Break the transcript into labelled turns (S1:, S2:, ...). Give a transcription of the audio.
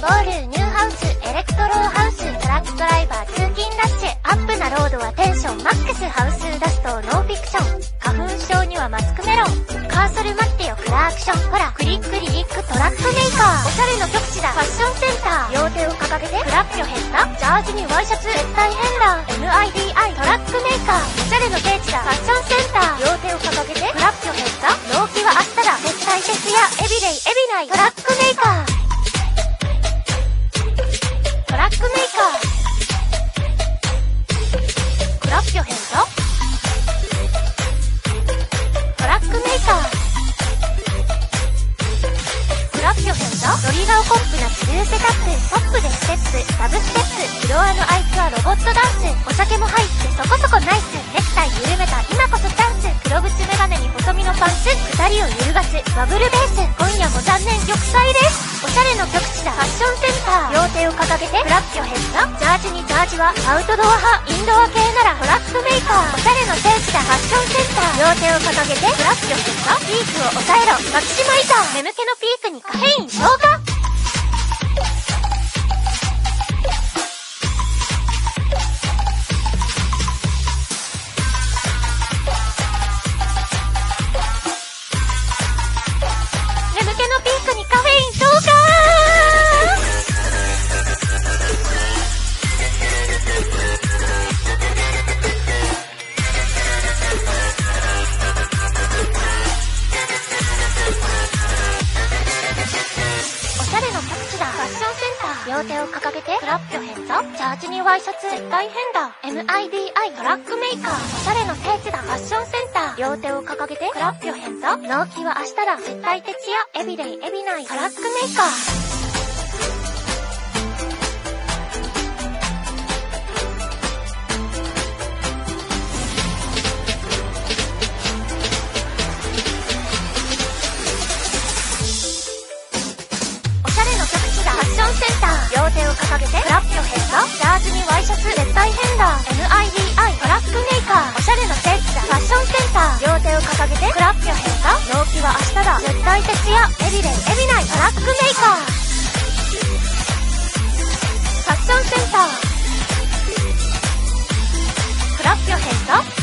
S1: ボール、ニューハウス、エレクトローハウス、トラックドライバー、通勤ラッシュ、アップなロードはテンションマックス、ハウスダスト、ノーフィクション、花粉症にはマスクメロン、カーソル待ってよ、クラークション、ほら、クリックリリックトラックメーカシャレの極地だ、ファッションセンター、両手を掲げて、フラッピョヘッダ、ジャージにワイシャツ、絶対変だ、MIDI トラックメーカー、おしゃれの聖地だ、ファッションセンター、両手を掲げて、フラッピョヘッダ、納期は明日だ、絶対徹夜、エビデイ、エビナイ、トラックメーカー、トラックメーカー。ップなスルーセタップ。ポップでステップ、ダブステップ。フロアのあいつはロボットダンス。お酒も入ってそこそこナイス。ネクタイ緩めた今こそチャンス。黒縁メガネに細身のパンツ。二人を揺るがすワブルベース。今夜も残念玉砕です。おしゃれの極地だ。ファッションセンター。両手を掲げて、 clap your hands。ジャージにジャージはアウトドア派。インドア系ならトラックメーカー。おしゃれの聖地だ。ファッションセンター。両手を掲げて、 clap your hands。ピークを抑えろ。マキシマイザー。眠気のピークにカフェイン消化。両手を掲げて、 clap your hands。ジャージにワイシャツ、絶対変だ。MIDI トラックメーカー。おしゃれの聖地だ。ファッションセンター。両手を掲げて、 clap your hands。納期は明日だ。絶対徹夜。 everyday、every night。トラックメーカー。ー。両手を掲げて、クラッピョヘッド。ジャージにワイシャツ、絶対変だ。MIDI トラックメーカー。おしゃれの聖地だ。ファッションセンター。両手を掲げて、クラッピョヘッド。納期は明日だ。絶対徹夜。エビデイ、エビナイ。トラックメーカー。ファッションセンター。フ。ラッピョヘッド。